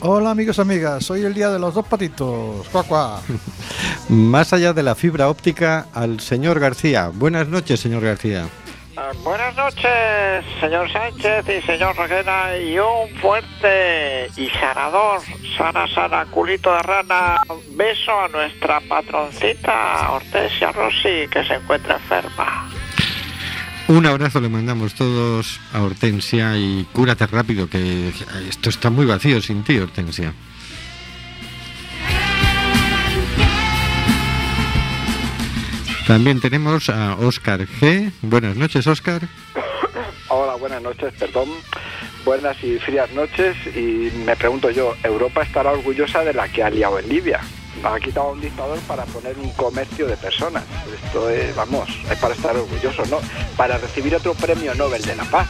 Hola amigos y amigas, hoy el día de los dos patitos. Cuá, cuá. Más allá de la fibra óptica, al señor García. Buenas noches, señor García. Ah, Buenas noches, señor Sánchez y señor Reguera, y un fuerte y sanador, sana, sana, culito de rana, beso a nuestra patroncita Hortensia Rossi, que se encuentra enferma. Un abrazo le mandamos todos a Hortensia y cúrate rápido, que esto está muy vacío sin ti, Hortensia. También tenemos a Óscar G. Buenas noches, Óscar. Hola, buenas noches, perdón. Buenas y frías noches. Y me pregunto yo, ¿Europa estará orgullosa de la que ha liado en Libia? Ha quitado a un dictador para poner un comercio de personas. Esto es, vamos, es para estar orgulloso, ¿no? Para recibir otro premio Nobel de la Paz.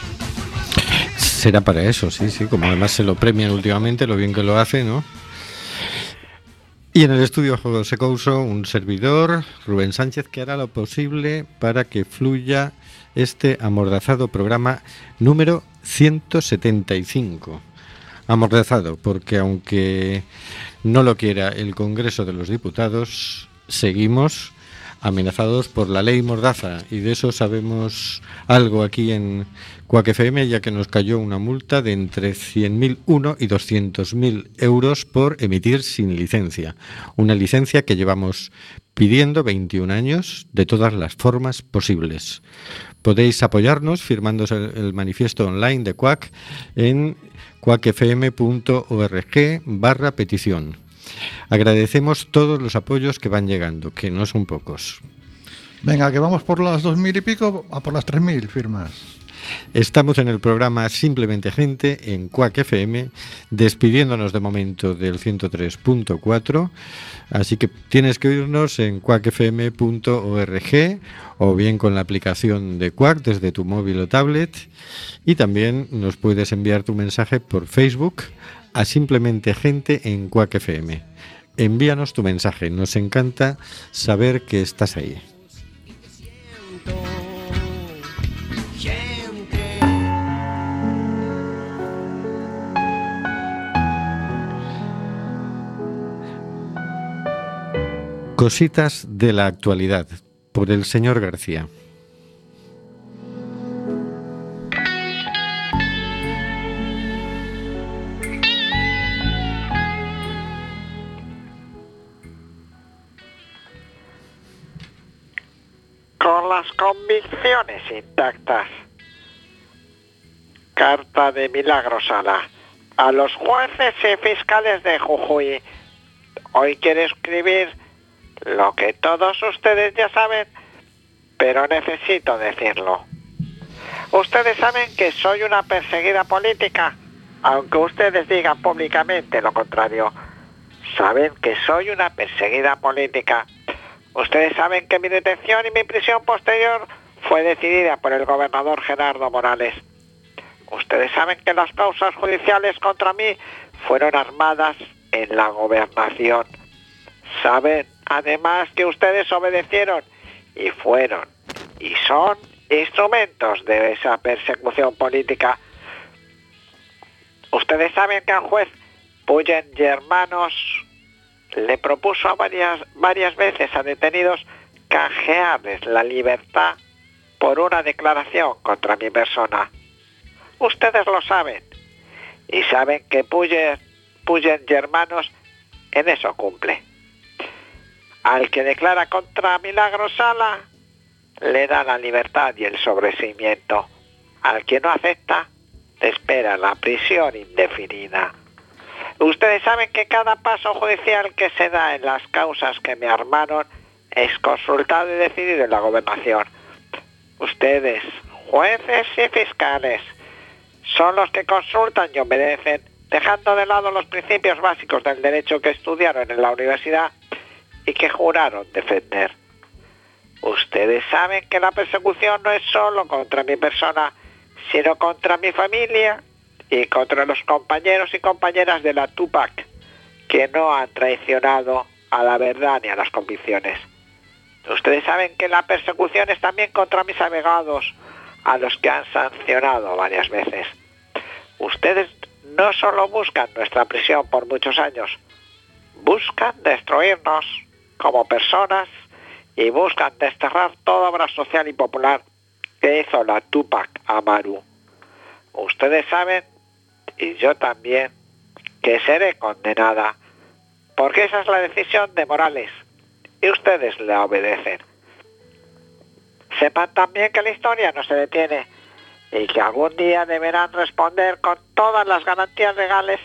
Será para eso, sí, sí, como además se lo premian últimamente, lo bien que lo hace, ¿no? Y en el estudio José Couso, un servidor, Rubén Sánchez, que hará lo posible para que fluya este amordazado programa número 175. Amordazado, porque aunque no lo quiera el Congreso de los Diputados, seguimos amenazados por la ley Mordaza y de eso sabemos algo aquí en Cuac FM ya que nos cayó una multa de entre 100.001 y 200.000 euros por emitir sin licencia. Una licencia que llevamos pidiendo 21 años de todas las formas posibles. Podéis apoyarnos firmando el, manifiesto online de Cuac en cuacfm.org barra petición. Agradecemos todos los apoyos que van llegando, que no son pocos. Venga, que vamos por las dos mil y pico a por las tres mil firmas. Estamos en el programa Simplemente Gente en Cuac FM, despidiéndonos de momento del 103.4. Así que tienes que oírnos en cuacfm.org o bien con la aplicación de Cuac desde tu móvil o tablet. Y también nos puedes enviar tu mensaje por Facebook a Simplemente Gente en Cuac FM. Envíanos tu mensaje, nos encanta saber que estás ahí. Cositas de la actualidad por el señor García. Con las convicciones intactas. Carta de Milagro Sala. A los jueces y fiscales de Jujuy. Hoy quiero escribir lo que todos ustedes ya saben, pero necesito decirlo. Ustedes saben que soy una perseguida política, aunque ustedes digan públicamente lo contrario. Saben que soy una perseguida política. Ustedes saben que mi detención y mi prisión posterior fue decidida por el gobernador Gerardo Morales. Ustedes saben que las causas judiciales contra mí fueron armadas en la gobernación. Saben además que ustedes obedecieron y fueron y son instrumentos de esa persecución política. Ustedes saben que al juez Puyen y hermanos le propuso a varias, varias veces a detenidos canjearles la libertad por una declaración contra mi persona. Ustedes lo saben y saben que Puyen, Puyen y hermanos en eso cumple. Al que declara contra Milagro Sala, le da la libertad y el sobreseimiento. Al que no acepta, le espera la prisión indefinida. Ustedes saben que cada paso judicial que se da en las causas que me armaron es consultado y decidido en la gobernación. Ustedes, jueces y fiscales, son los que consultan y obedecen, dejando de lado los principios básicos del derecho que estudiaron en la universidad y que juraron defender. Ustedes saben que la persecución no es solo contra mi persona, sino contra mi familia y contra los compañeros y compañeras de la Tupac, que no han traicionado a la verdad ni a las convicciones. Ustedes saben que la persecución es también contra mis abogados, a los que han sancionado varias veces. Ustedes no solo buscan nuestra prisión por muchos años, buscan destruirnos como personas y buscan desterrar toda obra social y popular que hizo la Tupac Amaru. Ustedes saben, y yo también, que seré condenada, porque esa es la decisión de Morales, y ustedes le obedecen. Sepan también que la historia no se detiene y que algún día deberán responder con todas las garantías legales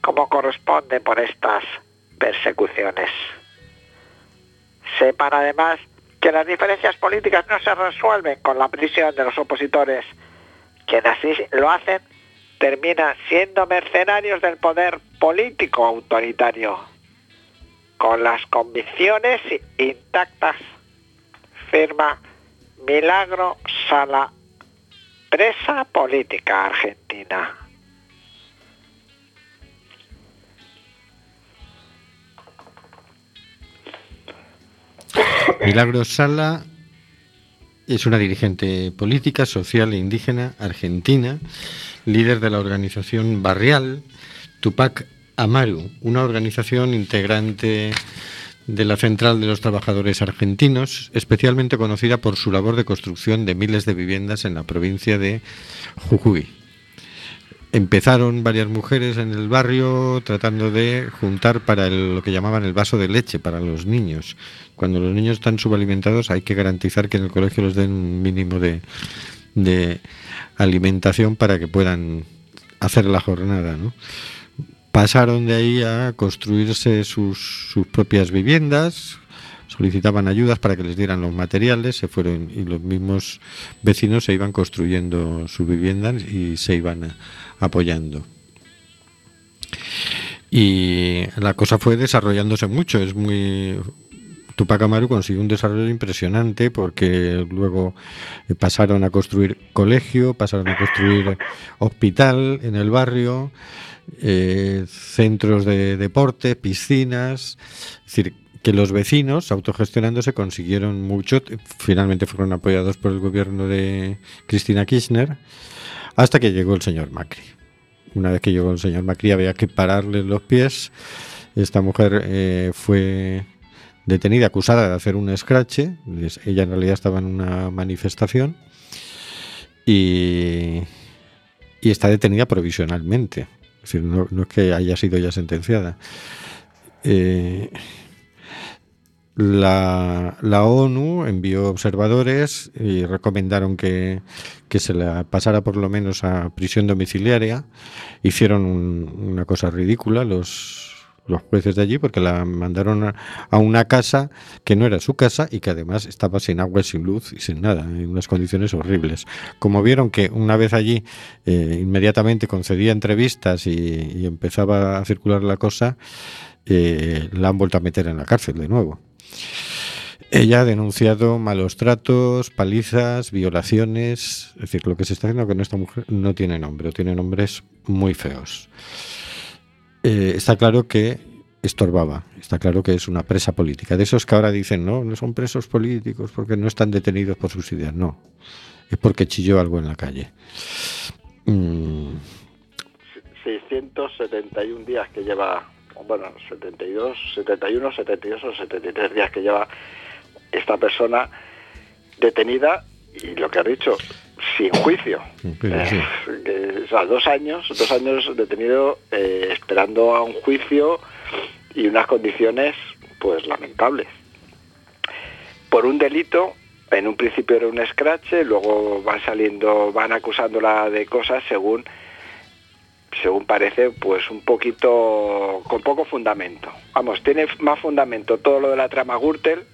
como corresponde por estas persecuciones. Sepan además que las diferencias políticas no se resuelven con la prisión de los opositores. Quienes así lo hacen terminan siendo mercenarios del poder político autoritario, con las convicciones intactas, firma Milagro Sala, presa política argentina. Milagro Sala es una dirigente política, social e indígena argentina, líder de la organización barrial Tupac Amaru, una organización integrante de la Central de los Trabajadores Argentinos, especialmente conocida por su labor de construcción de miles de viviendas en la provincia de Jujuy. Empezaron varias mujeres en el barrio tratando de juntar para lo que llamaban el vaso de leche para los niños. Cuando los niños están subalimentados hay que garantizar que en el colegio les den un mínimo de, alimentación para que puedan hacer la jornada. Pasaron de ahí a construirse sus propias viviendas, solicitaban ayudas para que les dieran los materiales, se fueron y los mismos vecinos se iban construyendo sus viviendas y se iban apoyando. Y la cosa fue desarrollándose mucho, es muy Tupac Amaru consiguió un desarrollo impresionante porque luego pasaron a construir colegio, pasaron a construir hospital en el barrio, eh, centros de deporte, piscinas, es decir, que los vecinos, autogestionándose, consiguieron mucho. Finalmente fueron apoyados por el gobierno de Cristina Kirchner, hasta que llegó el señor Macri. Una vez que llegó el señor Macri había que pararle los pies. Esta mujer eh, fue detenida, acusada de hacer un escrache. Ella en realidad estaba en una manifestación. Y, está detenida provisionalmente. Es decir, no, no, es que haya sido ya sentenciada. Eh, la, la, ONU envió observadores y recomendaron que, que, se la pasara por lo menos a prisión domiciliaria. Hicieron un, una cosa ridícula los, los jueces de allí porque la mandaron a, una casa que no era su casa y que además estaba sin agua, sin luz y sin nada, en unas condiciones horribles. Como vieron que una vez allí eh, inmediatamente concedía entrevistas y, y, empezaba a circular la cosa, eh, la han vuelto a meter en la cárcel de nuevo. Ella ha denunciado malos tratos, palizas, violaciones. Es decir, lo que se está haciendo con esta mujer no tiene nombre, o tiene nombres muy feos. Eh, está claro que estorbaba, está claro que es una presa política. De esos que ahora dicen, no, no son presos políticos porque no están detenidos por sus ideas. No, es porque chilló algo en la calle. Mm, 671 días que lleva, bueno, 72, 71, 72 o 73 días que lleva esta persona detenida y lo que ha dicho, sin juicio. Sí, Eh, sí. que, o sea, dos años, dos años detenido eh, esperando a un juicio y unas condiciones pues lamentables. Por un delito, en un principio era un scratch, luego van saliendo, van acusándola de cosas según según parece, pues un poquito con poco fundamento. Vamos, tiene más fundamento todo lo de la trama Gürtel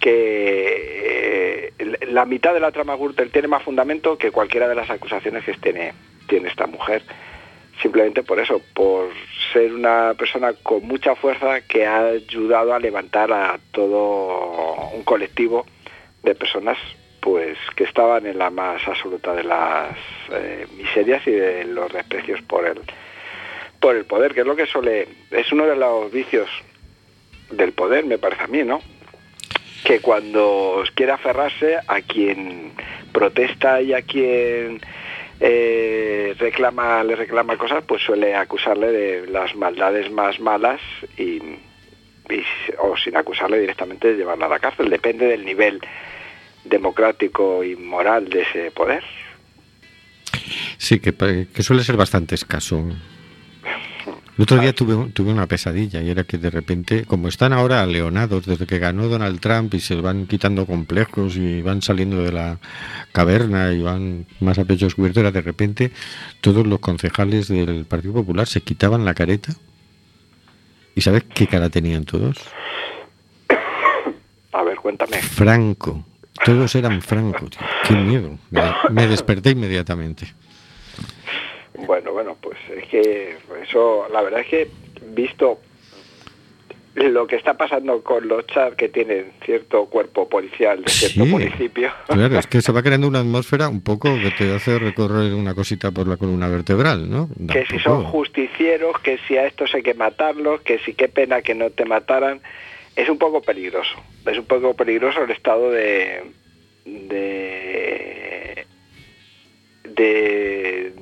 que eh, la mitad de la trama Gürtel tiene más fundamento que cualquiera de las acusaciones que tiene, tiene esta mujer. Simplemente por eso, por ser una persona con mucha fuerza que ha ayudado a levantar a todo un colectivo de personas pues que estaban en la más absoluta de las eh, miserias y de los desprecios por el por el poder, que es lo que suele es uno de los vicios del poder, me parece a mí, ¿no? Que cuando quiere aferrarse a quien protesta y a quien eh, reclama le reclama cosas, pues suele acusarle de las maldades más malas y, o sin acusarle directamente de llevarla a la cárcel. Depende del nivel democrático y moral de ese poder. Sí, que, que suele ser bastante escaso. El otro día tuve, tuve una pesadilla y era que de repente, como están ahora leonados desde que ganó Donald Trump y se van quitando complejos y van saliendo de la caverna y van más a pecho descubierto, era de repente todos los concejales del Partido Popular se quitaban la careta. ¿Y sabes qué cara tenían todos? A ver, cuéntame. Franco. Todos eran Franco, tío. Qué miedo. Me desperté inmediatamente. Bueno, bueno, pues es que eso, la verdad es que visto lo que está pasando con los chats que tienen cierto cuerpo policial de cierto Sí. municipio, Claro, es que se va creando una atmósfera un poco que te hace recorrer una cosita por la columna vertebral, ¿no? que si son justicieros, que si a estos hay que matarlos, que si qué pena que no te mataran, es un poco peligroso. Es un poco peligroso el estado de de de,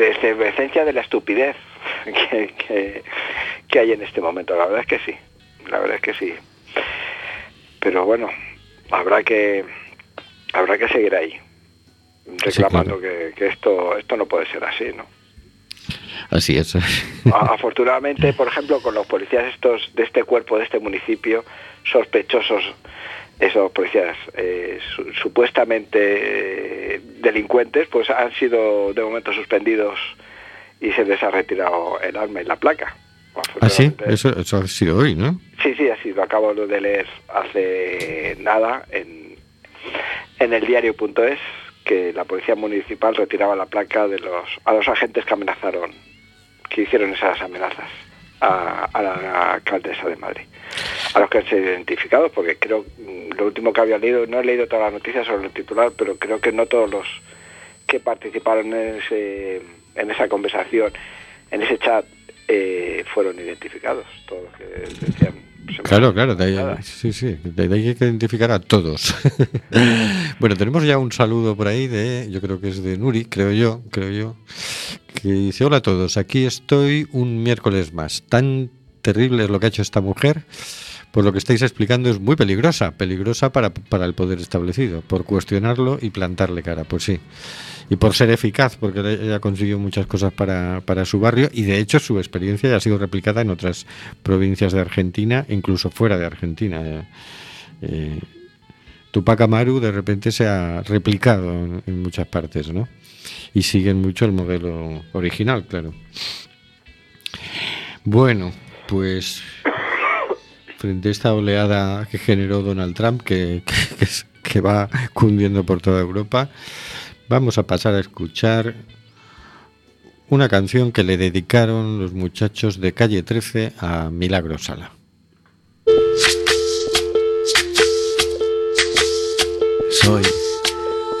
de efervescencia de la estupidez que, que, que hay en este momento. La verdad es que sí, la verdad es que sí. Pero bueno, habrá que habrá que seguir ahí reclamando claro. que, que esto esto no puede ser así, ¿no? Así es. Afortunadamente, por ejemplo, con los policías estos de este cuerpo, de este municipio, sospechosos, esos policías eh, su- supuestamente eh, delincuentes, pues han sido de momento suspendidos y se les ha retirado el arma y la placa. Ah, sí, eso ha sido hoy, ¿no? Sí, sí, así lo acabo de leer hace nada en, en el diario.es que la policía municipal retiraba la placa de los a los agentes que amenazaron, que hicieron esas amenazas a, a la alcaldesa de Madrid, a los que han sido identificados, porque creo mm, lo último que había leído, no he leído todas las noticias sobre el titular, pero creo que no todos los que participaron en ese en esa conversación, en ese chat, eh, fueron identificados, todos los que decían. Claro, claro, de ahí, nada. sí, sí, de ahí hay que identificar a todos. bueno, tenemos ya un saludo por ahí de, yo creo que es de Nuri, creo yo, creo yo, que dice, hola a todos, aquí estoy un miércoles más. Tan terrible es lo que ha hecho esta mujer, por lo que estáis explicando es muy peligrosa, peligrosa para, para el poder establecido, por cuestionarlo y plantarle cara, pues sí. Y por ser eficaz, porque ella consiguió muchas cosas para, para su barrio y de hecho su experiencia ya ha sido replicada en otras provincias de Argentina, incluso fuera de Argentina. Eh, eh, Tupac Amaru de repente se ha replicado en muchas partes, ¿no? Y siguen mucho el modelo original, claro. Bueno, pues frente a esta oleada que generó Donald Trump, que, va cundiendo por toda Europa, vamos a pasar a escuchar una canción que le dedicaron los muchachos de Calle 13 a Milagro Sala. Soy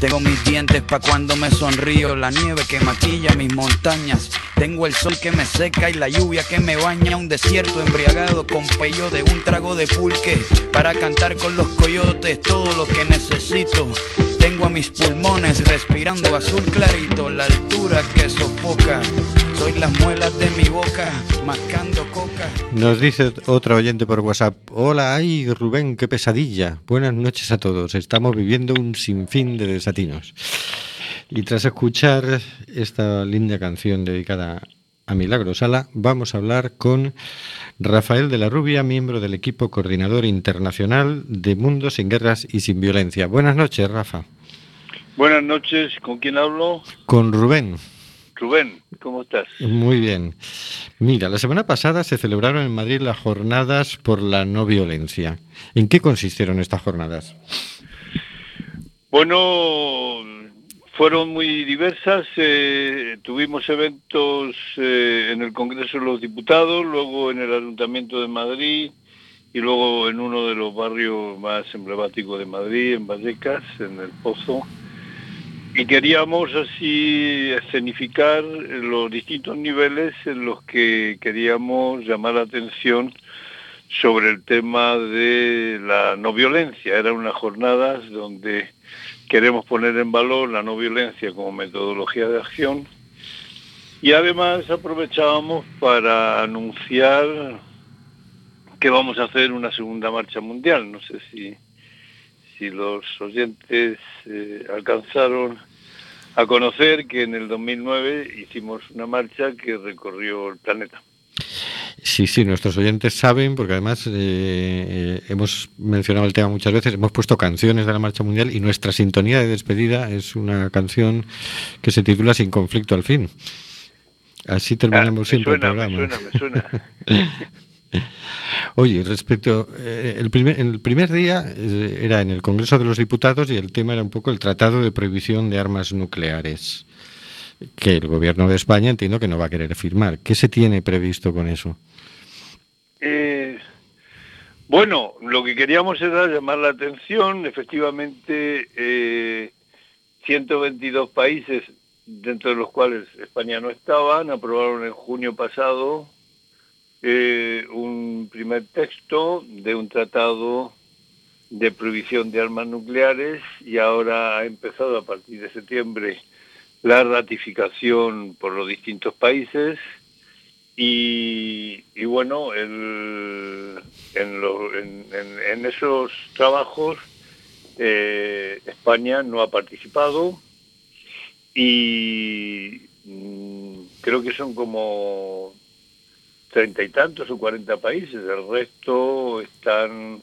tengo mis dientes pa' cuando me sonrío, la nieve que maquilla mis montañas, tengo el sol que me seca y la lluvia que me baña, un desierto embriagado con pello de un trago de pulque, para cantar con los coyotes todo lo que necesito. Tengo a mis pulmones respirando azul clarito, la altura que sofoca. Soy las muelas de mi boca, mascando coca. Nos dice otro oyente por WhatsApp. Hola, ay Rubén, qué pesadilla. Buenas noches a todos. Estamos viviendo un sinfín de desatinos. Y tras escuchar esta linda canción dedicada a Milagro Sala, vamos a hablar con Rafael de la Rubia, miembro del equipo coordinador internacional de Mundo sin Guerras y sin Violencia. Buenas noches, Rafa. Buenas noches, ¿con quién hablo? Con Rubén. Rubén, ¿cómo estás? Muy bien. Mira, la semana pasada se celebraron en Madrid las jornadas por la no violencia. ¿En qué consistieron estas jornadas? Bueno, fueron muy diversas. eh, tuvimos eventos eh, en el Congreso de los Diputados, luego en el Ayuntamiento de Madrid y luego en uno de los barrios más emblemáticos de Madrid, en Vallecas, en el Pozo. Y queríamos así escenificar los distintos niveles en los que queríamos llamar la atención sobre el tema de la no violencia. Eran unas jornadas donde queremos poner en valor la no violencia como metodología de acción y además aprovechábamos para anunciar que vamos a hacer una segunda marcha mundial. No sé si, si los oyentes eh, alcanzaron a conocer que en el 2009 hicimos una marcha que recorrió el planeta. Sí, sí, nuestros oyentes saben, porque además eh, eh, hemos mencionado el tema muchas veces, hemos puesto canciones de la Marcha Mundial y nuestra sintonía de despedida es una canción que se titula Sin conflicto al fin. Así terminamos Ah, siempre suena, el programa. Me suena, me suena. Oye, respecto, eh, el, primer, el primer día eh, era en el Congreso de los Diputados y el tema era un poco el Tratado de Prohibición de Armas Nucleares, que el Gobierno de España entiendo que no va a querer firmar. ¿Qué se tiene previsto con eso? Eh, bueno, lo que queríamos era llamar la atención, efectivamente, eh, 122 países, dentro de los cuales España no estaban, aprobaron en junio pasado eh, un primer texto de un tratado de prohibición de armas nucleares y ahora ha empezado a partir de septiembre la ratificación por los distintos países y, y bueno, el- en, en- en- en esos trabajos eh, España no ha participado y mm, creo que son como treinta y tantos o cuarenta países, el resto están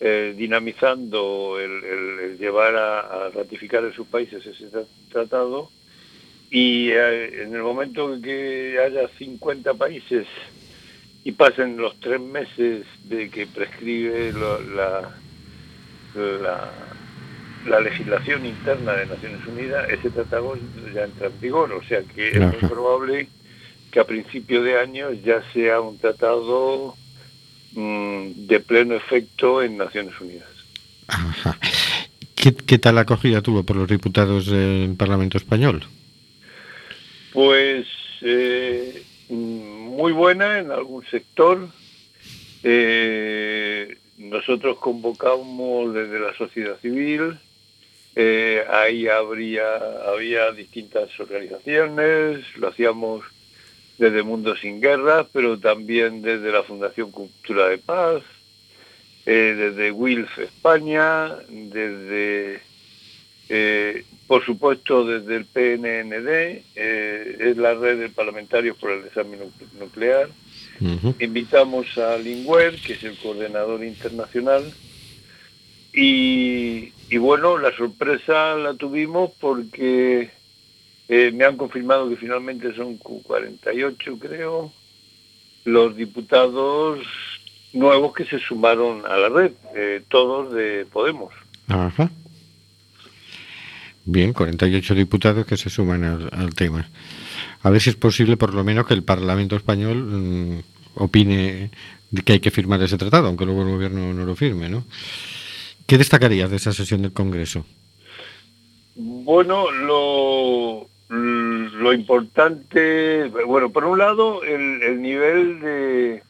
eh, dinamizando el, el- llevar a, a ratificar en sus países ese tra- tratado y eh, en el momento en que haya 50 países y pasen los tres meses de que prescribe lo- la, la, la legislación interna de Naciones Unidas, ese tratado ya entra en vigor. O sea que es muy probable que a principio de año ya sea un tratado mm, de pleno efecto en Naciones Unidas. Ajá. ¿Qué, qué tal acogida tuvo por los diputados del Parlamento Español? Pues eh, muy buena en algún sector. Eh, nosotros convocamos desde la sociedad civil, eh, ahí habría, había distintas organizaciones, lo hacíamos desde Mundo Sin Guerras, pero también desde la Fundación Cultura de Paz, desde WILF España, desde eh, por supuesto, desde el PNND, eh, es la red de parlamentarios por el desarme nu- nuclear. Invitamos a Lingüer, que es el coordinador internacional. Y, y bueno, la sorpresa la tuvimos porque eh, me han confirmado que finalmente son cu- 48, creo, los diputados nuevos que se sumaron a la red, todos de Podemos. Ajá. Bien, 48 diputados que se suman al, tema. A ver si es posible, por lo menos, que el Parlamento español mm, opine que hay que firmar ese tratado, aunque luego el gobierno no lo firme, ¿no? ¿Qué destacarías de esa sesión del Congreso? Bueno, lo, importante, bueno, por un lado, el, el nivel de,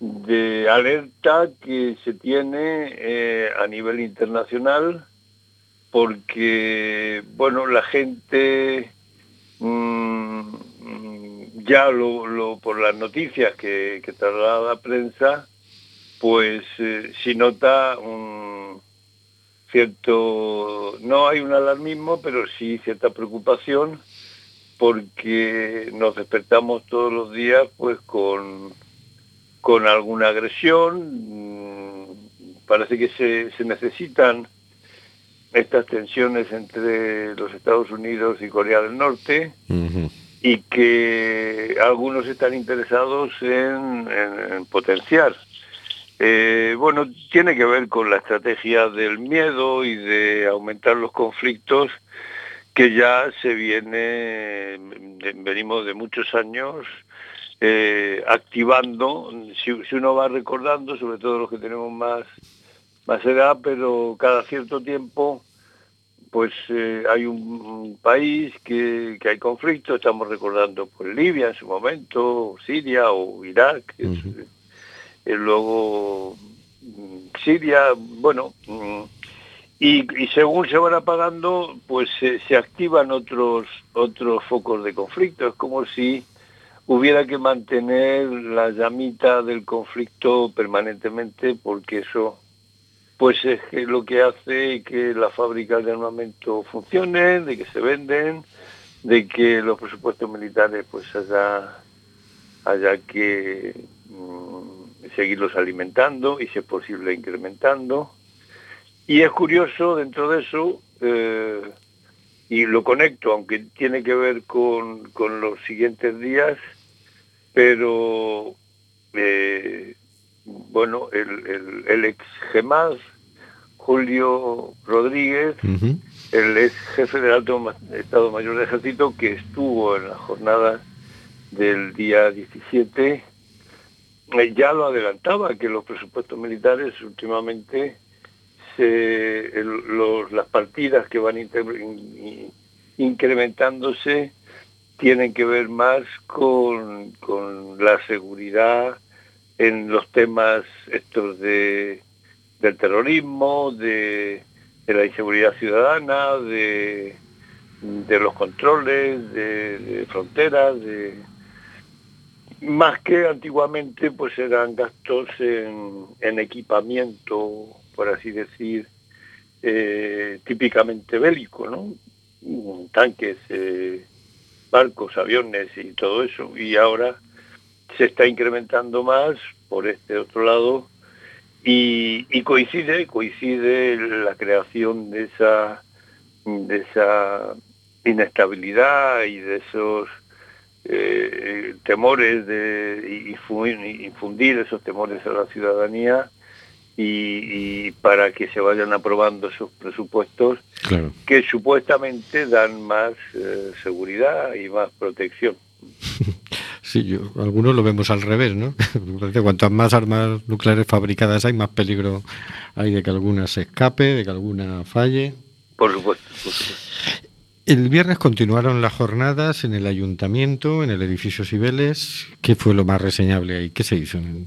de alerta que se tiene eh, a nivel internacional, porque, bueno, la gente mm, mm, ya por las noticias que, que la prensa, pues eh, si nota un cierto, no hay un alarmismo, pero sí cierta preocupación porque nos despertamos todos los días pues con, con alguna agresión, mm, parece que se, se necesitan estas tensiones entre los Estados Unidos y Corea del Norte y que algunos están interesados en, en- en potenciar. Eh, bueno, tiene que ver con la estrategia del miedo y de aumentar los conflictos que ya se viene, venimos de muchos años eh, activando. Si, si uno va recordando, sobre todo los que tenemos más, más edad, pero cada cierto tiempo pues eh, hay un, país que, que hay conflicto, estamos recordando pues Libia en su momento, Siria o Irak, es, Ujú. eh, luego mm, Siria, bueno, mm, y, y según se van apagando, pues se, se activan otros otros focos de conflicto, es como si hubiera que mantener la llamita del conflicto permanentemente porque eso pues es que lo que hace que las fábricas de armamento funcionen, de que se venden, de que los presupuestos militares pues haya, haya que mm, seguirlos alimentando y si es posible incrementando. Y es curioso dentro de eso, eh, y lo conecto, aunque tiene que ver con, con los siguientes días, pero eh, bueno, el, el, el ex GEMAS, Julio Rodríguez, el ex jefe del Alto Estado Mayor de Ejército, que estuvo en la jornada del día 17, eh, ya lo adelantaba, que los presupuestos militares últimamente, se, el- los- las partidas que van in- incrementándose tienen que ver más con, con la seguridad en los temas estos de del terrorismo, de, de la inseguridad ciudadana, de, de los controles, de, fronteras, de más que antiguamente pues eran gastos en, en equipamiento, por así decir, eh, típicamente bélico, ¿no? Tanques, eh, barcos, aviones y todo eso. Y ahora se está incrementando más por este otro lado y, y coincide, coincide la creación de esa, de esa inestabilidad y de esos eh, temores de infundir, esos temores a la ciudadanía y, y para que se vayan aprobando esos presupuestos Claro. que supuestamente dan más eh, seguridad y más protección. Sí, yo, algunos lo vemos al revés, ¿no? Cuantas más armas nucleares fabricadas hay, más peligro hay de que alguna se escape, de que alguna falle. Por supuesto. por supuesto. El viernes continuaron las jornadas en el ayuntamiento, en el edificio Cibeles. ¿Qué fue lo más reseñable ahí? ¿Qué se hizo? en-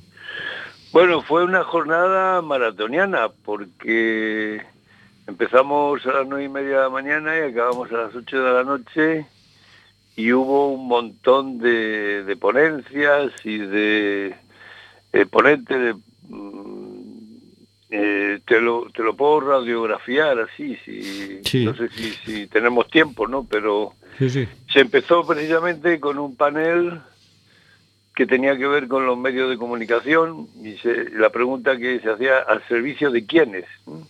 Bueno, fue una jornada maratoniana porque empezamos a las nueve y media de la mañana y acabamos a las ocho de la noche y hubo un montón de, de ponencias y de eh, ponentes de, mm, eh, te, lo, te lo puedo radiografiar así, si, Sí. no sé si, si tenemos tiempo, ¿no? Pero Sí, sí. se empezó precisamente con un panel que tenía que ver con los medios de comunicación y se- la pregunta que se hacía al servicio de quiénes. ¿no?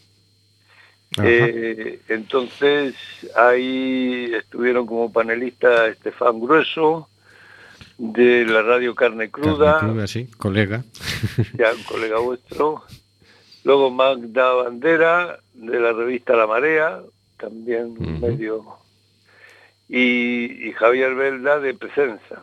Eh, entonces ahí estuvieron como panelistas Estefan Grueso de la radio Carne Cruda, Carne cruda, sí, colega. ya un colega vuestro. Luego Magda Bandera, de la revista La Marea, también medio. Y, y Javier Velda, de Presenza.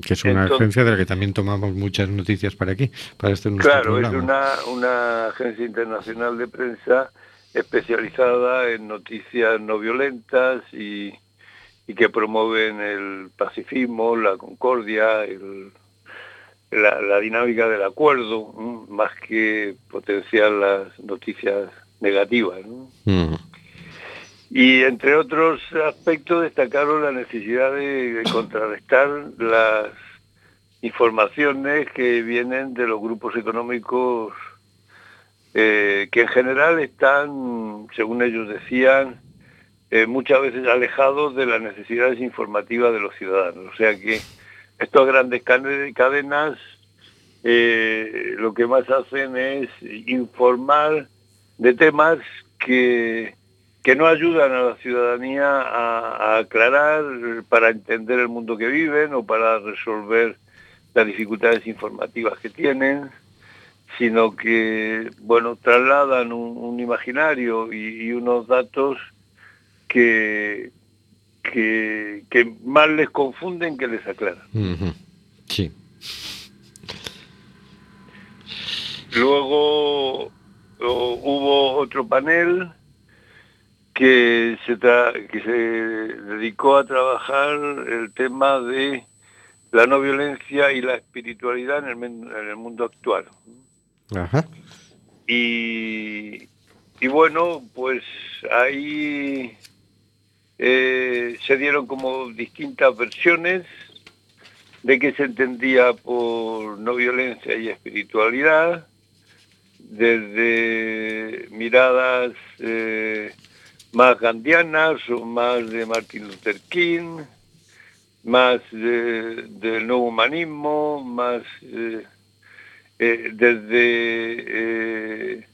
que es una Entonces- agencia de la que también tomamos muchas noticias para aquí, para este Claro, es una, una agencia internacional de prensa especializada en noticias no violentas y, y que promueven el pacifismo, la concordia, el- la, la dinámica del acuerdo, ¿no? más que potenciar las noticias negativas. ¿no? Ujú. Y entre otros aspectos destacaron la necesidad de, de contrarrestar las informaciones que vienen de los grupos económicos eh, que en general están, según ellos decían, eh, muchas veces alejados de las necesidades informativas de los ciudadanos. O sea que estas grandes cadenas eh, lo que más hacen es informar de temas que, que no ayudan a la ciudadanía a, a aclarar para entender el mundo que viven o para resolver las dificultades informativas que tienen, sino que, bueno, trasladan un, un imaginario y, y unos datos que, que, que más les confunden que les aclaran. Sí. Luego o- hubo otro panel que se, tra- que se dedicó a trabajar el tema de la no violencia y la espiritualidad en el, en el mundo actual. Ajá. Y, y bueno, pues ahí eh, se dieron como distintas versiones de qué se entendía por no violencia y espiritualidad, desde miradas eh, más gandianas o más de Martin Luther King, más de- del nuevo humanismo, más eh, eh, desde eh,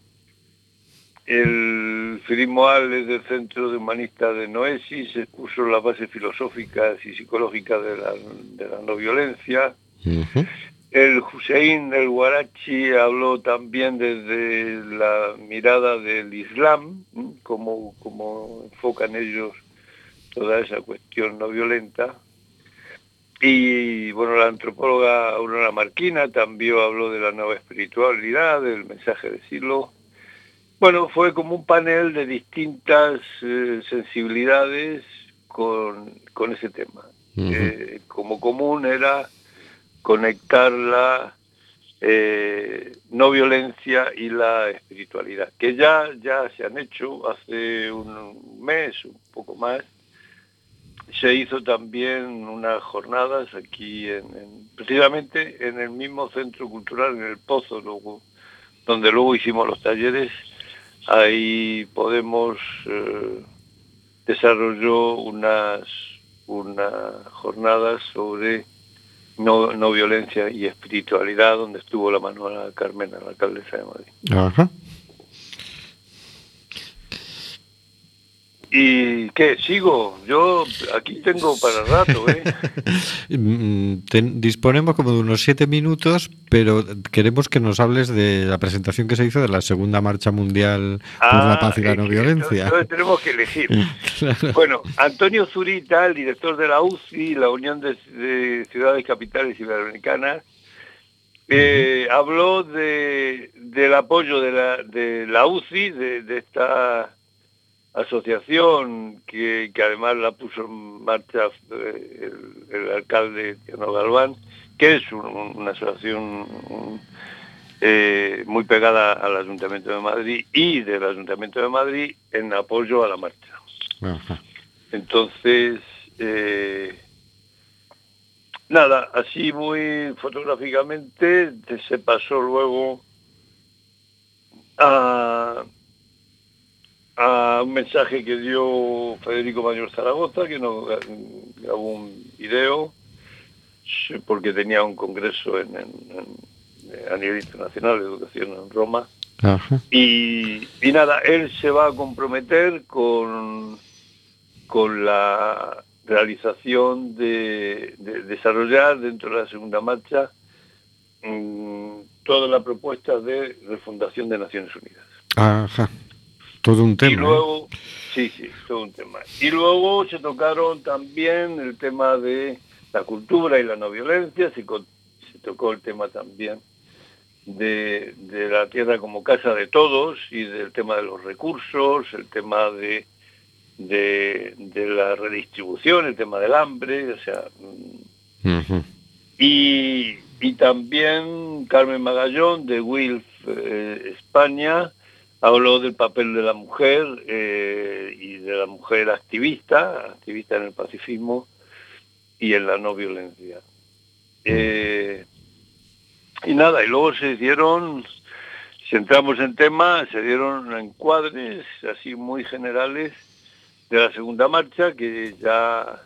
el Filismo Alves del Centro de Humanista de Noesis expuso las bases filosóficas y psicológicas de la, de la no violencia. El Hussein el Warachi habló también desde la mirada del Islam, como, como enfocan ellos toda esa cuestión no violenta. Y bueno, la antropóloga Aurora Marquina también habló de la nueva espiritualidad, del mensaje de Silo. Bueno, fue como un panel de distintas eh, sensibilidades con, con ese tema. Eh, como común era conectar la eh, no violencia y la espiritualidad, que ya, ya se han hecho hace un mes, un poco más. Se hizo también unas jornadas aquí, en, en- precisamente en el mismo centro cultural, en el Pozo, donde luego hicimos los talleres. Ahí Podemos eh, desarrolló unas, unas jornadas sobre no, violencia y espiritualidad, donde estuvo la Manuela Carmena, la alcaldesa de Madrid. Ajá. ¿Y qué? ¿Sigo? Yo aquí tengo para rato, ¿eh? Mm, ten- disponemos como de unos siete minutos, pero queremos que nos hables de la presentación que se hizo de la segunda marcha mundial por la paz y la eh, no que violencia. Entonces tenemos que elegir. Claro. Bueno, Antonio Zurita, el director de la UCI, la Unión de, de Ciudades Capitales Iberoamericanas, eh, habló de, del apoyo de la, de la UCI, de, de esta asociación que, que además la puso en marcha eh, el, el alcalde Tiano Galván, que es un- un- una asociación eh, muy pegada al Ayuntamiento de Madrid y del Ayuntamiento de Madrid en apoyo a la marcha. Ajá. Entonces, eh, nada, así muy fotográficamente te- se pasó luego a, a un mensaje que dio Federico Mayor Zaragoza, que nos gra- grabó un video, porque tenía un congreso en- en- en- a nivel internacional de educación en Roma. Ajá. Y, y nada, él se va a comprometer con, con la realización de, de desarrollar dentro de la segunda marcha mm, toda la propuesta de refundación de Naciones Unidas. Ajá. Todo un tema. y ¿eh? luego, sí, sí, todo un tema. Y luego se tocaron también el tema de la cultura y la no violencia, se, tocó el tema también de, de la tierra como casa de todos y del tema de los recursos, el tema de, de, de la redistribución, el tema del hambre, o sea, mm, y, y también Carmen Magallón de WILF eh, España habló del papel de la mujer eh, y de la mujer activista, activista en el pacifismo y en la no violencia. Eh, y nada, y luego se dieron, si entramos en tema, se dieron encuadres así muy generales de la segunda marcha que ya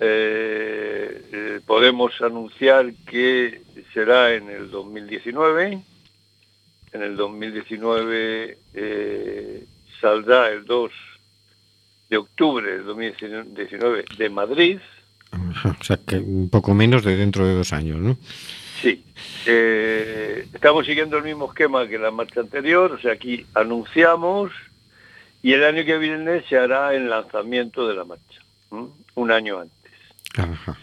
eh, podemos anunciar que será en el 2019. En el 2019 eh, saldrá el 2 de octubre del 2019 de Madrid. O sea, que un poco menos de dentro de dos años, ¿no? Sí. Eh, estamos siguiendo el mismo esquema que la marcha anterior, o sea, aquí anunciamos y el año que viene se hará el lanzamiento de la marcha, ¿m? un año antes. Ajá.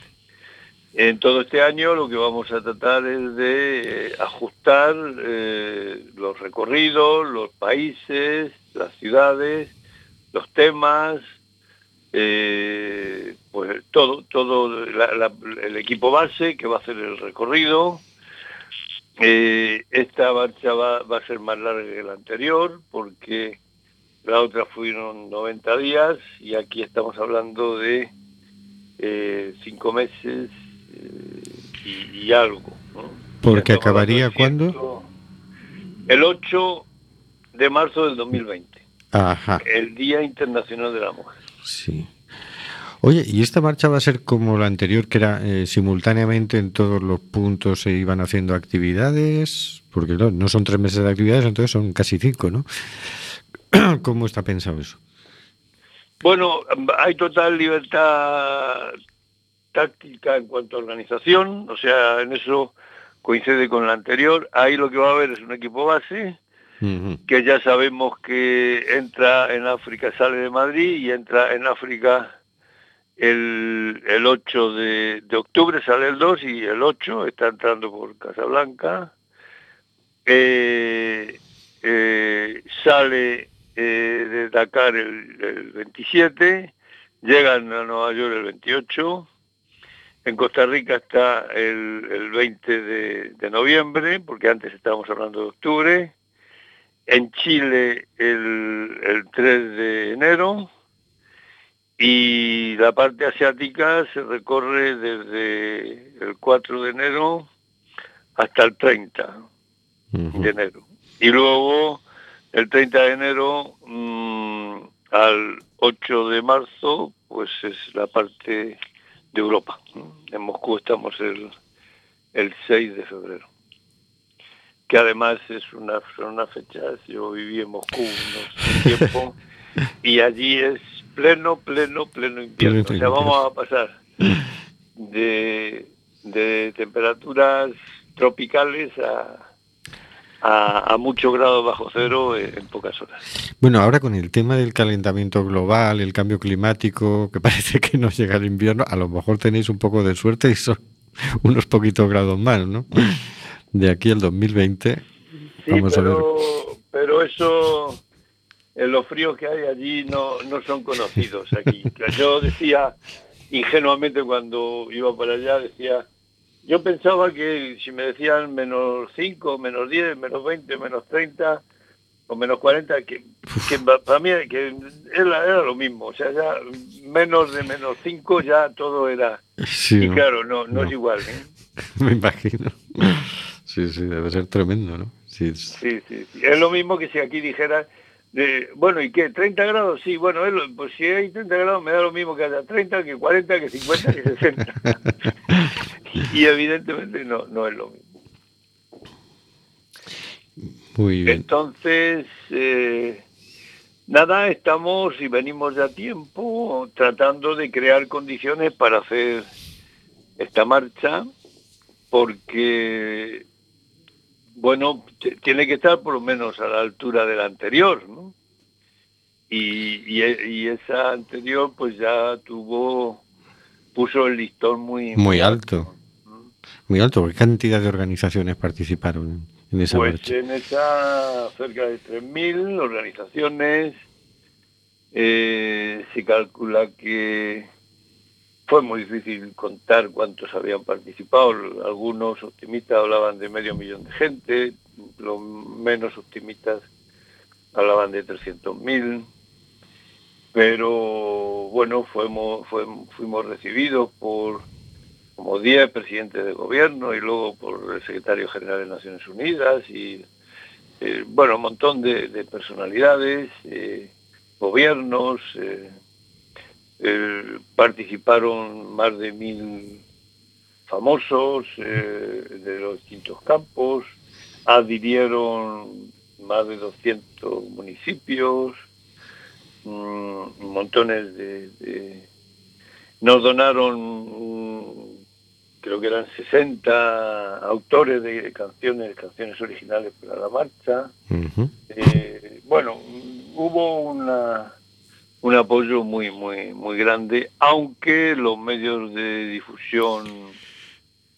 En todo este año lo que vamos a tratar es de eh, ajustar eh, los recorridos, los países, las ciudades, los temas, eh, pues todo, todo el equipo base que va a hacer el recorrido. Esta marcha va, va a ser más larga que la anterior porque la otra fueron 90 días y aquí estamos hablando de cinco meses eh, y, y algo. ¿no? Porque acabaría cuándo? El 8 de marzo del 2020, Ajá. el Día Internacional de la Mujer. Sí. Oye, ¿y esta marcha va a ser como la anterior, que era eh, simultáneamente en todos los puntos se iban haciendo actividades? Porque no, no son tres meses de actividades, entonces son casi cinco, ¿no? ¿Cómo está pensado eso? Bueno, hay total libertad táctica en cuanto a organización, o sea, en eso coincide con la anterior. Ahí lo que va a haber es un equipo base, que ya sabemos que entra en África, sale de Madrid y entra en África el, el 8 de, de octubre, sale el 2 y el 8 está entrando por Casablanca. Eh, eh, sale eh, de Dakar el, el 27, llegan a Nueva York el 28, en Costa Rica está el, el 20 de, de noviembre, porque antes estábamos hablando de octubre, en Chile el, el 3 de enero y la parte asiática se recorre desde el 4 de enero hasta el 30 Ujú. de enero. Y luego el 30 de enero mm, al 8 de marzo, pues es la parte de Europa. En Moscú estamos el, el 6 de febrero. Que además es una, son unas fechas, yo viví en Moscú unos tiempo y allí es pleno, pleno, pleno invierno. O sea, vamos a pasar de, de temperaturas tropicales a, a, a muchos grados bajo cero en, en pocas horas. Bueno, ahora con el tema del calentamiento global, el cambio climático, que parece que no llega el invierno, a lo mejor tenéis un poco de suerte y son unos poquitos grados más, ¿no? De aquí al 2020. Sí, Vamos a ver. pero, pero eso, en los fríos que hay allí no, no son conocidos aquí. Yo decía ingenuamente cuando iba para allá, decía, yo pensaba que si me decían menos 5, menos 10, menos 20, menos 30 o menos 40, que, que pa- para mí que era, era lo mismo. O sea, ya menos de menos 5 ya todo era... Sí, y claro, no, no, No. es igual. ¿eh? Me imagino. Sí, sí, debe ser tremendo, ¿no? Sí, es- Sí, sí, sí. Es lo mismo que si aquí dijera, de, bueno, ¿y qué? ¿30 grados? Sí, bueno, pues si hay 30 grados me da lo mismo que haya 30, que 40, que 50, que 60. y evidentemente no, no es lo mismo. muy bien. Entonces, eh, nada, estamos y venimos ya a tiempo tratando de crear condiciones para hacer esta marcha, porque, bueno, tiene que estar por lo menos a la altura de la anterior, ¿no? Y, y e- y esa anterior pues ya tuvo, puso el listón muy, Muy alto. Muy alto. ¿Qué cantidad de organizaciones participaron en esa Pues marcha? en esa cerca de 3.000 organizaciones eh, se calcula que fue muy difícil contar cuántos habían participado. Algunos optimistas hablaban de medio millón de gente, los menos optimistas hablaban de 300.000. Pero bueno, fuimos, fuimos, fuimos recibidos por como 10 presidentes de gobierno y luego por el secretario general de Naciones Unidas y eh, bueno, un montón de, de personalidades, eh, gobiernos, eh, participaron más de mil famosos de los distintos campos, adhirieron más de 200 municipios, mm, montones de, de- nos donaron creo que eran 60 autores de canciones, canciones originales para la marcha. Eh, bueno, hubo una, un apoyo muy, muy, muy grande, aunque los medios de difusión,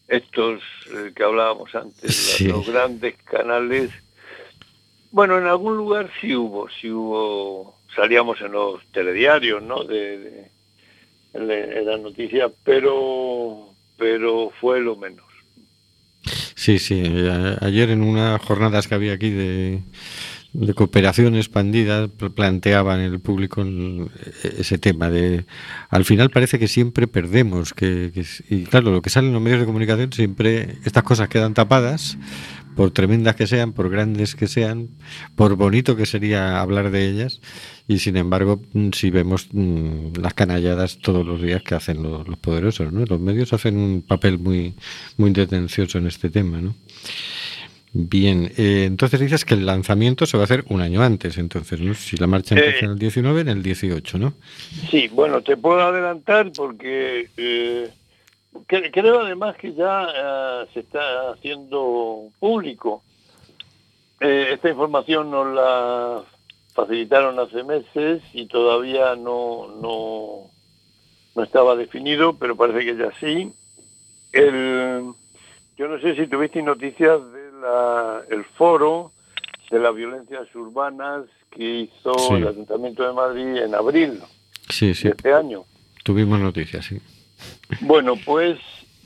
estos eh, que hablábamos antes, los- Sí. los grandes canales, bueno, en algún lugar sí hubo, sí hubo, salíamos en los telediarios, ¿no? De, de- la- noticias, pero, pero fue lo menos. Sí, sí. Ayer en unas jornadas que había aquí de, cooperación expandida pl- planteaban el público el- ese tema de al final parece que siempre perdemos que, que y claro lo que sale en los medios de comunicación siempre estas cosas quedan tapadas por tremendas que sean por grandes que sean por bonito que sería hablar de ellas y sin embargo mm, si vemos mm, las canalladas todos los días que hacen los, los poderosos ¿no? los medios hacen un papel muy muy tendencioso en este tema ¿no? Bien, eh, entonces dices que el lanzamiento se va a hacer un año antes, entonces, ¿no? Si la marcha Eh, empieza en el 19, en el 18, ¿no? Sí, bueno, te puedo adelantar porque eh, creo además que ya eh, se está haciendo público. Eh, esta información nos la facilitaron hace meses y todavía no, no, no estaba definido, pero parece que ya sí. El, yo no sé si tuviste noticias del foro de las violencias urbanas que hizo Sí. el Ayuntamiento de Madrid en abril Sí, sí, de este año. tuvimos noticias, sí. Bueno, pues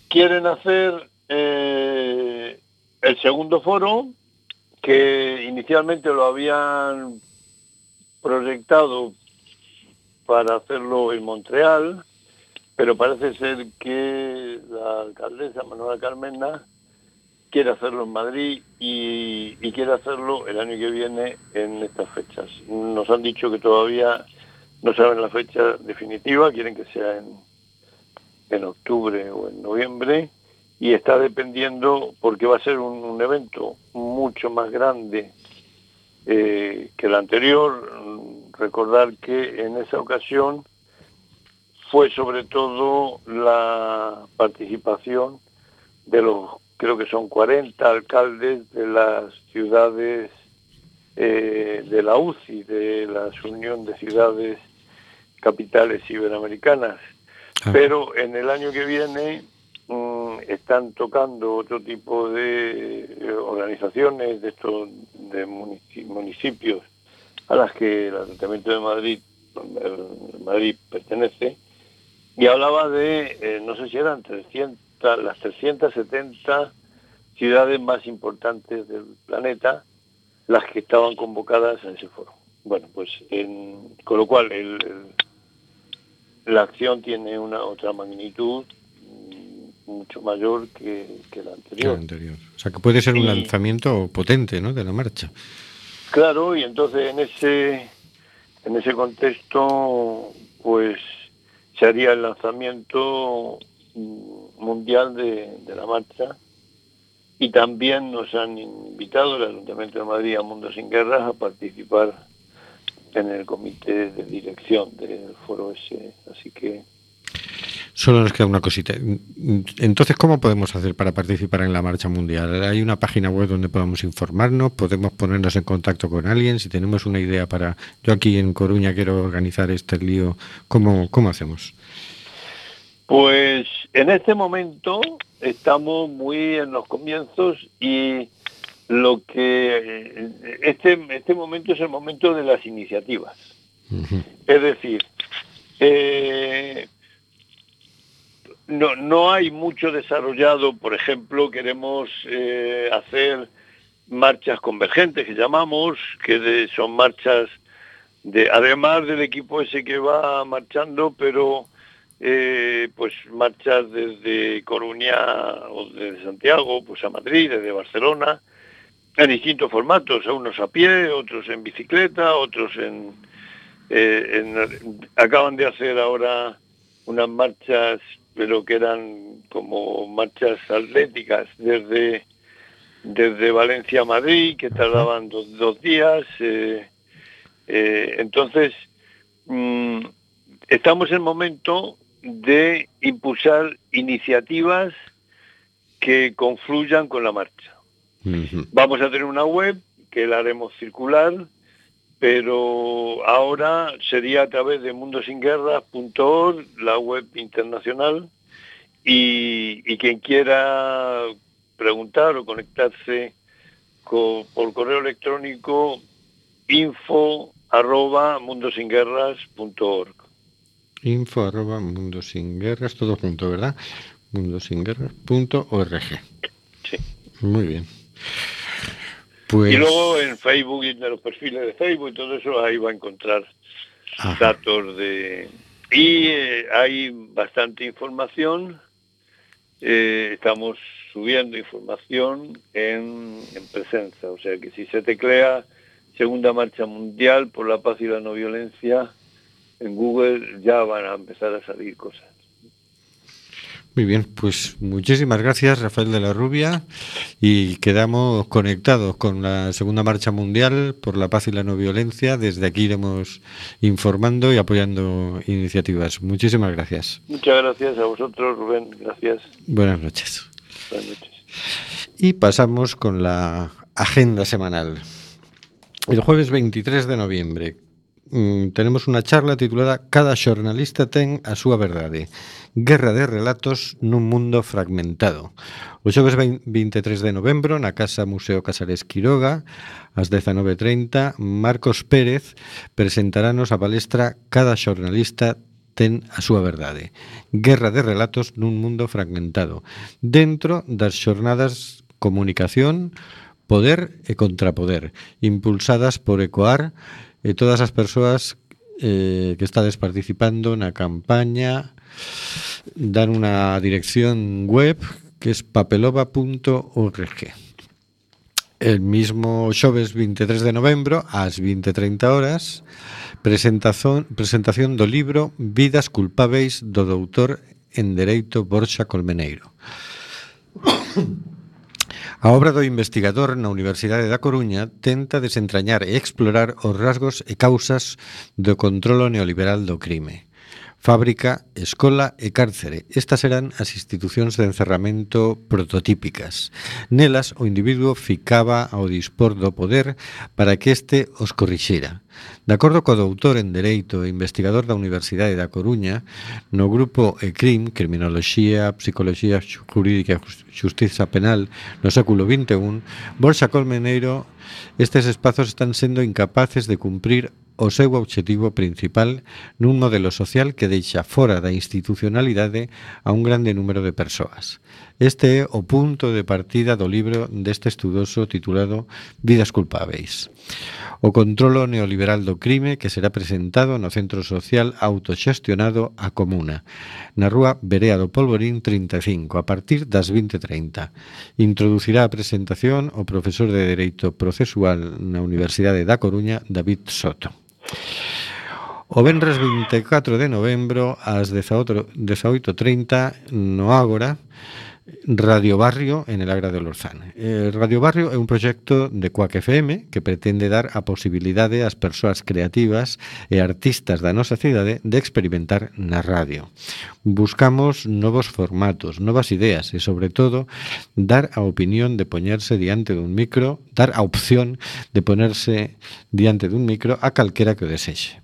quieren hacer eh, el segundo foro, que inicialmente lo habían proyectado para hacerlo en Montreal, pero parece ser que la alcaldesa Manuela Carmena quiere hacerlo en Madrid y, y quiere hacerlo el año que viene en estas fechas. Nos han dicho que todavía no saben la fecha definitiva, quieren que sea en, en octubre o en noviembre y está dependiendo porque va a ser un, evento mucho más grande eh, que el anterior. Recordar que en esa ocasión fue sobre todo la participación de los, creo que son 40 alcaldes de las ciudades eh, de la UCI, de la Unión de Ciudades Capitales Iberoamericanas. Ah. Pero en el año que viene mm, están tocando otro tipo de eh, organizaciones de estos municipios a las que el Ayuntamiento de Madrid, Madrid pertenece, y hablaba de, eh, no sé si eran 300, las 370 ciudades más importantes del planeta, las que estaban convocadas a ese foro. Bueno, pues en- con lo cual el- la acción tiene una otra magnitud mm, mucho mayor que, que la que anterior. anterior. O sea, que puede ser un Y- lanzamiento potente, ¿no? De la marcha. Claro, y entonces en ese en ese contexto, pues se haría el lanzamiento mm, mundial de, de la marcha y también nos han invitado el Ayuntamiento de Madrid a Mundo Sin Guerras a participar en el comité de dirección del foro ese, así que Solo nos queda una cosita. Entonces, ¿cómo podemos hacer para participar en la marcha mundial? ¿Hay una página web donde podamos informarnos? ¿Podemos ponernos en contacto con alguien? Si tenemos una idea para... Yo aquí en Coruña quiero organizar este lío. ¿Cómo, cómo hacemos? Pues en este momento estamos muy en los comienzos y lo que eh, este este momento es el momento de las iniciativas. Es decir, eh, no, no hay mucho desarrollado, por ejemplo, queremos eh, hacer marchas convergentes que llamamos, que de- son marchas de, además del equipo ese que va marchando, pero eh, pues marchas desde Coruña o desde Santiago, pues a Madrid, desde Barcelona, en distintos formatos, unos a pie, otros en bicicleta, otros en, eh, en- acaban de hacer ahora unas marchas, pero que eran como marchas atléticas desde desde Valencia a Madrid, que tardaban dos, dos días. eh, eh, entonces, mm, estamos en el momento de impulsar iniciativas que confluyan con la marcha. Vamos a tener una web que la haremos circular, pero ahora sería a través de mundosinguerras.org, la web internacional, y, y quien quiera preguntar o conectarse co- por correo electrónico info arroba mundosinguerras.org. Info arroba mundo sin guerras, todo junto, ¿verdad? Mundosinguerras.org. Sí. Muy bien. Pues... Y luego en Facebook y en los perfiles de Facebook y todo eso, ahí va a encontrar Ajá. datos de... Y eh, hay bastante información, eh, estamos subiendo información en, en presencia, o sea que si se teclea Segunda Marcha Mundial por la Paz y la No Violencia, en Google ya van a empezar a salir cosas. Muy bien, pues muchísimas gracias Rafael de la Rubia y quedamos conectados con la Segunda Marcha Mundial por la Paz y la No Violencia. Desde aquí iremos informando y apoyando iniciativas. Muchísimas gracias. Muchas gracias a vosotros, Rubén, gracias. Buenas noches. Buenas noches. Y pasamos con la agenda semanal. El jueves 23 de noviembre mm, tenemos una charla titulada Cada xornalista ten a súa verdade. Guerra de Relatos nun mundo fragmentado. O xoves 23 de novembro, na Casa Museo Casares Quiroga, ás 19.30, Marcos Pérez presentaranos a palestra Cada xornalista ten a súa verdade. Guerra de Relatos nun mundo fragmentado. Dentro das xornadas Comunicación, Poder e Contrapoder, impulsadas por ECOAR e todas as persoas eh, que estades participando na campaña dan una dirección web que es papelova.org. El mismo xoves 23 de novembro, ás 20.30 horas, presentazón, presentación do libro Vidas culpáveis do doutor en Dereito Borxa Colmeneiro. A obra do investigador na Universidade da Coruña tenta desentrañar e explorar os rasgos e causas do controlo neoliberal do crime Fábrica, escola e cárcere. Estas eran as institucións de encerramento prototípicas. Nelas, o individuo ficaba ao dispor do poder para que este os corrixera. De acordo co doutor en Dereito e investigador da Universidade da Coruña, no grupo ECRIM, Criminoloxía, Psicología Jurídica e Justiza Penal, no século XXI, Borsa Colmeneiro, estes espazos están sendo incapaces de cumprir o seu obxectivo principal nun modelo social que deixa fora da institucionalidade a un grande número de persoas. Este é o punto de partida do libro deste estudoso titulado Vidas culpáveis. O controlo neoliberal do crime que será presentado no Centro Social Autoxestionado A Comuna, na rúa Berea do Polvorín 35, a partir das 20.30. Introducirá a presentación o profesor de Dereito Procesual na Universidade da Coruña, David Soto. O venres 24 de novembro ás 18.30 no Ágora Radio Barrio en el Agra de Lorzán. Eh, Radio Barrio é un proxecto de Coac FM que pretende dar a posibilidade ás persoas creativas e artistas da nosa cidade de experimentar na radio. Buscamos novos formatos, novas ideas e, sobre todo, dar a opinión de poñerse diante dun micro, dar a opción de ponerse diante dun micro a calquera que o desexe.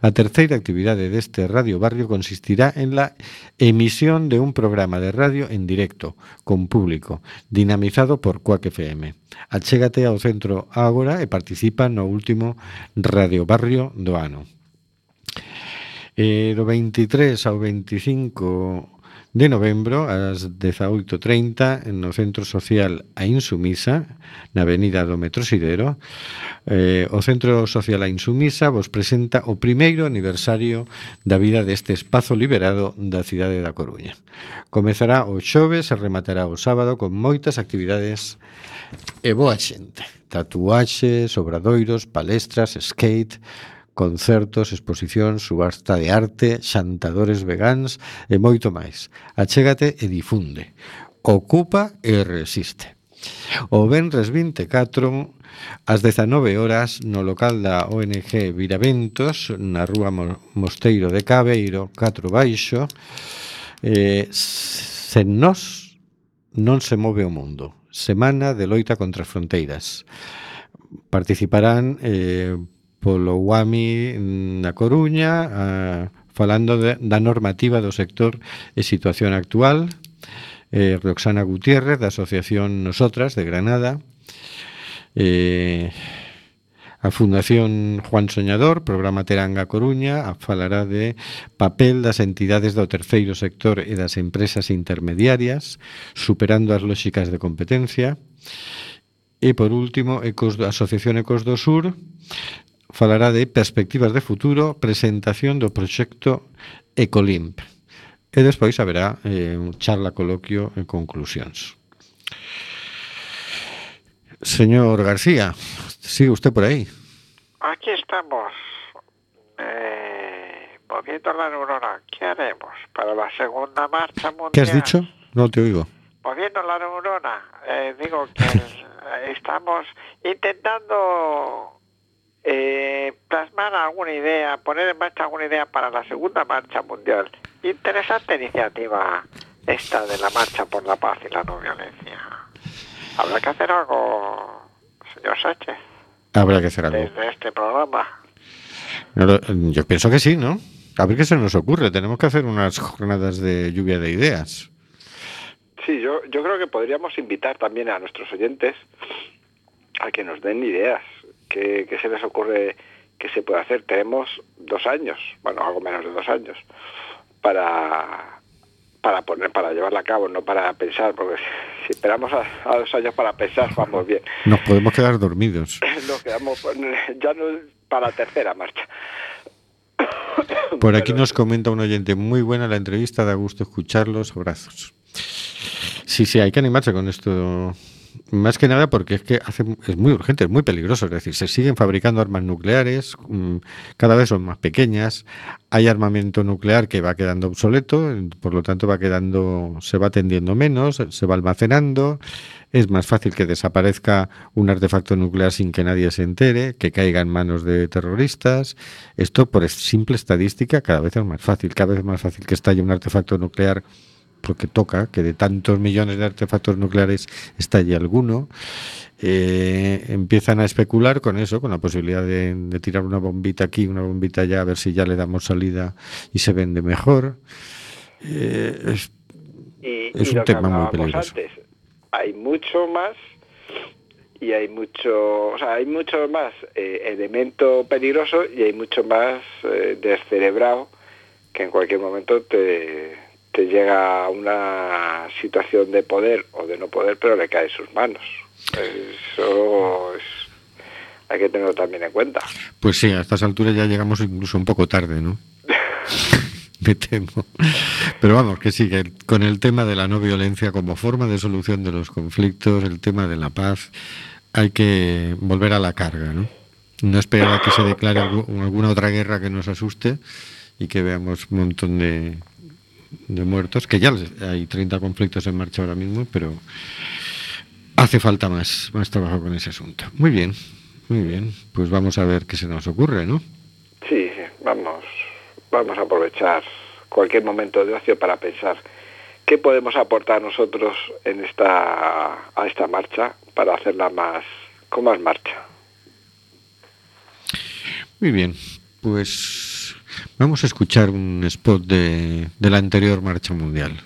A terceira actividade deste Radio Barrio consistirá en la emisión de un programa de radio en directo, con público, dinamizado por Cuac FM. Achégate ao Centro agora e participa no último Radio Barrio do ano. E do 23 ao 25 de novembro ás 18.30 no Centro Social A Insumisa, na Avenida do Metrosidero. Eh, o Centro Social A Insumisa vos presenta o primeiro aniversario da vida deste espazo liberado da cidade da Coruña. Comezará o xoves e rematará o sábado con moitas actividades e boa xente. Tatuaxes, obradoiros, palestras, skate, concertos, exposicións, subasta de arte, xantadores vegans e moito máis. Achégate e difunde. Ocupa e resiste. O Benres 24 ás 19 horas no local da ONG Viraventos na rúa Mosteiro de Cabeiro 4 Baixo eh, sen nós non se move o mundo Semana de loita contra as fronteiras participarán eh, polo UAMI na Coruña, a, falando de, da normativa do sector e situación actual, eh, Roxana Gutiérrez, da Asociación Nosotras, de Granada, eh, a Fundación Juan Soñador, programa Teranga Coruña, falará de papel das entidades do terceiro sector e das empresas intermediarias, superando as lóxicas de competencia. E, por último, Ecos, a Asociación Ecos do Sur falará de perspectivas de futuro, presentación do proxecto Ecolimp. E despois haberá eh, un charla coloquio en conclusións. Señor García, sigue usted por ahí. Aquí estamos, eh, moviendo la neurona. ¿Qué haremos para la segunda marcha mundial? ¿Qué has dicho? No te oigo. Moviendo la neurona. Eh, digo que estamos intentando eh, plasmar alguna idea, poner en marcha alguna idea para la segunda marcha mundial. Interesante iniciativa esta de la marcha por la paz y la no violencia. Habrá que hacer algo, señor Sánchez, Habrá que hacer algo. desde este programa. No lo- Yo pienso que sí, ¿no? A ver qué se nos ocurre. Tenemos que hacer unas jornadas de lluvia de ideas. Sí, yo, yo creo que podríamos invitar también a nuestros oyentes a que nos den ideas. ¿Qué, qué se les ocurre que se puede hacer? Tenemos dos años, bueno, algo menos de dos años, para para poner para llevarla a cabo, no para pensar, porque si, esperamos a, a dos años para pensar, vamos bien. Nos podemos quedar dormidos. Nos quedamos ya no para la tercera marcha. Por aquí nos comenta un oyente muy buena la entrevista, da gusto escucharlos, abrazos. Sí, sí, hay que animarse con esto Más que nada porque es que hace, es muy urgente, es muy peligroso. Es decir, se siguen fabricando armas nucleares, mm, cada vez son más pequeñas. Hay armamento nuclear que va quedando obsoleto, por lo tanto va quedando, se va tendiendo menos, se va almacenando. Es más fácil que desaparezca un artefacto nuclear sin que nadie se entere, que caiga en manos de terroristas. Esto, por simple estadística, cada vez es más fácil. Cada vez es más fácil que estalle un artefacto nuclear porque toca que de tantos millones de artefactos nucleares estalle alguno. Eh, empiezan a especular con eso, con la posibilidad de, de tirar una bombita aquí, una bombita allá, a ver si ya le damos salida y se vende mejor. Eh, es, Y, Es y un tema muy peligroso. antes, hay mucho más y hay mucho, o sea, hay mucho más eh, elemento peligroso y hay mucho más descerebrado que en cualquier momento te, te llega a una situación de poder o de no poder, pero le cae en sus manos. Eso es- hay que tenerlo también en cuenta. Pues sí, a estas alturas ya llegamos incluso un poco tarde, ¿no? Me temo. Pero vamos, que sí, que con el tema de la no violencia como forma de solución de los conflictos, el tema de la paz, hay que volver a la carga, ¿no? No esperar a que se declare algu- alguna otra guerra que nos asuste y que veamos un montón de, de muertos, que ya hay 30 conflictos en marcha ahora mismo, pero hace falta más, más trabajo con ese asunto. Muy bien, muy bien. Pues vamos a ver qué se nos ocurre, ¿no? Sí, sí, vamos, vamos a aprovechar cualquier momento de ocio para pensar qué podemos aportar nosotros en esta a esta marcha para hacerla más con más marcha. Muy bien, pues vamos a escuchar un spot de, la anterior marcha mundial.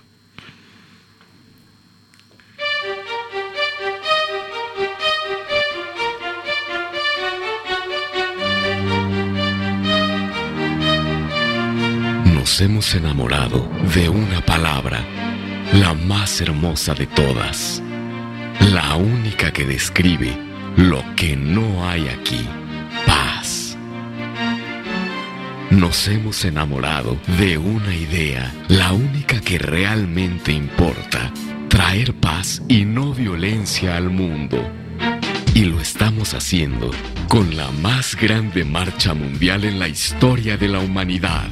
Nos hemos enamorado de una palabra, la más hermosa de todas, la única que describe lo que no hay aquí, Nos hemos enamorado de una idea, la única que realmente importa, traer paz y no violencia al mundo. Y lo estamos haciendo con la más grande marcha mundial en la historia de la humanidad.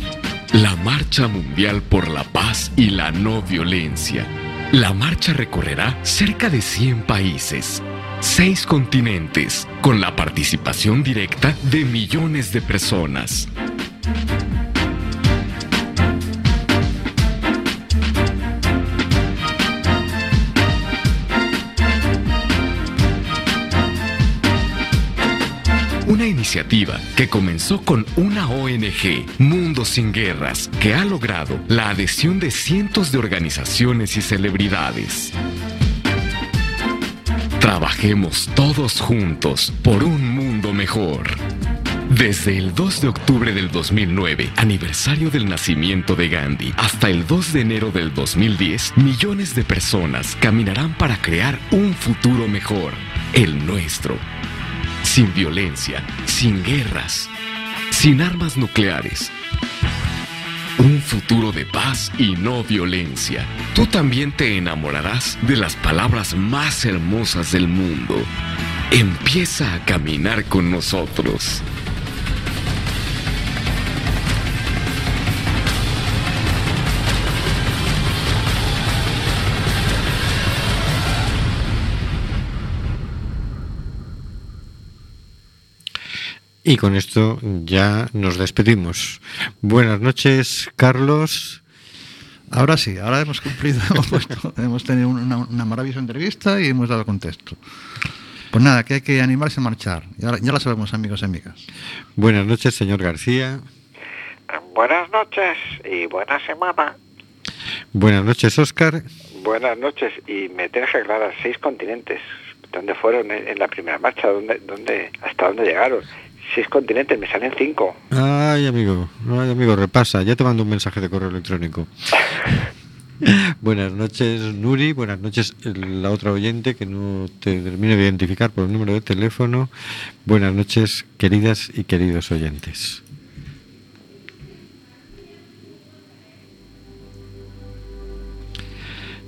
La Marcha Mundial por la Paz y la No Violencia. La marcha recorrerá cerca de 100 países, 6 continentes, con la participación directa de millones de personas. Una iniciativa que comenzó con una ONG, Mundo Sin Guerras, que ha logrado la adhesión de cientos de organizaciones y celebridades. Trabajemos todos juntos por un mundo mejor. Desde el 2 de octubre del 2009, aniversario del nacimiento de Gandhi, hasta el 2 de enero del 2010, millones de personas caminarán para crear un futuro mejor, el nuestro. Sin violencia, sin guerras, sin armas nucleares. Un futuro de paz y no violencia. Tú también te enamorarás de las palabras más hermosas del mundo. Empieza a caminar con nosotros. Y con esto ya nos despedimos. Buenas noches, Carlos. Ahora sí, ahora hemos cumplido, hemos, puesto- hemos tenido una, una maravillosa entrevista y hemos dado contexto. Pues nada, que hay que animarse a marchar. Ya, ya lo sabemos, amigos y amigas. Buenas noches, señor García. Buenas noches y buena semana. Buenas noches, Óscar. Buenas noches y me tienes que aclarar seis continentes. ¿Dónde fueron en, en la primera marcha? ¿Dónde, dónde, ¿Hasta dónde llegaron? Seis continentes, me salen cinco. Ay, amigo, ay, amigo, repasa. Ya te mando un mensaje de correo electrónico. Buenas noches, Nuri. Buenas noches, la otra oyente que no te termino de identificar por el número de teléfono. Buenas noches, queridas y queridos oyentes.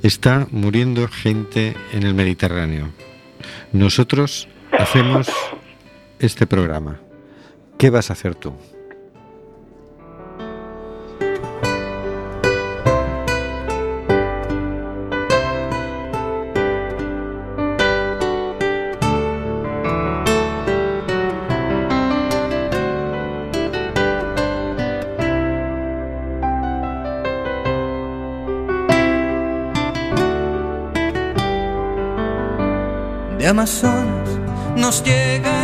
Está muriendo gente en el Mediterráneo. Nosotros hacemos este programa. ¿Qué vas a hacer tú? De Amazonas nos llega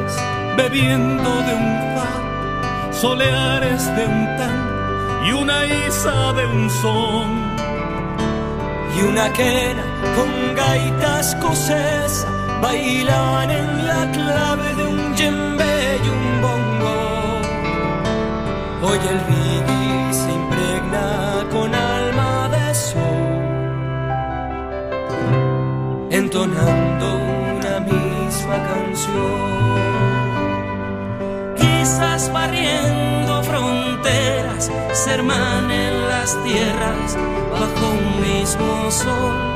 bebiendo de un far, soleares de un tan y una isa de un son. Y una quena con gaitas escocesa bailaban en la clave de un djembe y un bongo. Hoy el reggae se impregna con alma de sol entonando una misma canción. Barriendo fronteras, se hermanen las tierras bajo un mismo sol.